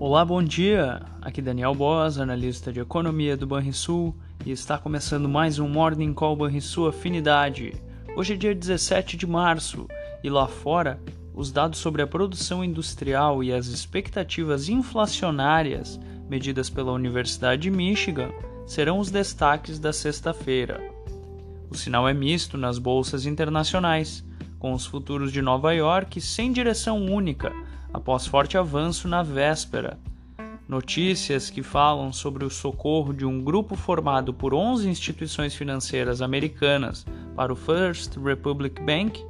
Olá, bom dia! Aqui Daniel Boas, analista de economia do Banrisul, e está começando mais um Morning Call Banrisul Afinidade. Hoje é dia 17 de março e lá fora, os dados sobre a produção industrial e as expectativas inflacionárias medidas pela Universidade de Michigan serão os destaques da sexta-feira. O sinal é misto nas bolsas internacionais, com os futuros de Nova York sem direção única após forte avanço na véspera. Notícias que falam sobre o socorro de um grupo formado por 11 instituições financeiras americanas para o First Republic Bank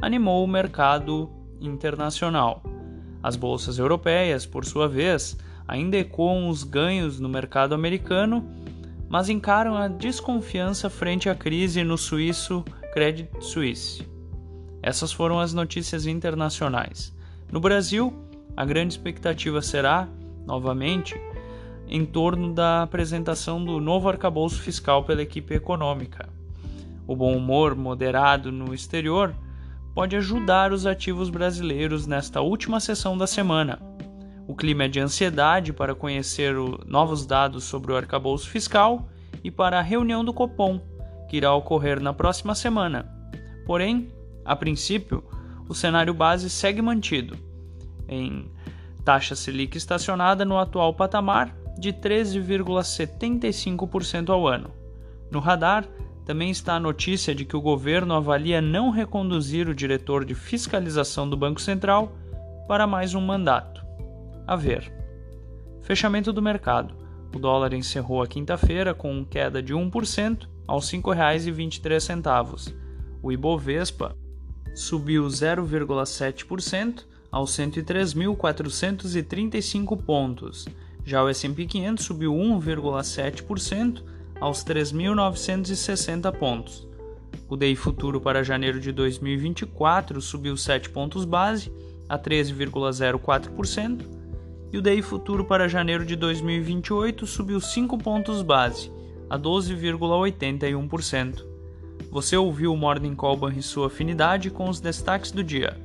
animou o mercado internacional. As bolsas europeias, por sua vez, ainda ecoam os ganhos no mercado americano, mas encaram a desconfiança frente à crise no suíço Credit Suisse. Essas foram as notícias internacionais. No Brasil, a grande expectativa será, novamente, em torno da apresentação do novo arcabouço fiscal pela equipe econômica. O bom humor moderado no exterior pode ajudar os ativos brasileiros nesta última sessão da semana. O clima é de ansiedade para conhecer o, novos dados sobre o arcabouço fiscal e para a reunião do Copom, que irá ocorrer na próxima semana. Porém, a princípio, o cenário base segue mantido, em taxa Selic estacionada no atual patamar de 13,75% ao ano. No radar, também está a notícia de que o governo avalia não reconduzir o diretor de fiscalização do Banco Central para mais um mandato. A ver. Fechamento do mercado. O dólar encerrou a quinta-feira com queda de 1% aos R$ 5,23. O Ibovespa subiu 0,7% aos 103.435 pontos. Já o S&P 500 subiu 1,7% aos 3.960 pontos. O DI futuro para janeiro de 2024 subiu 7 pontos base a 13,04% e o DI futuro para janeiro de 2028 subiu 5 pontos base a 12,81%. Você ouviu o Morning Call sua afinidade com os destaques do dia.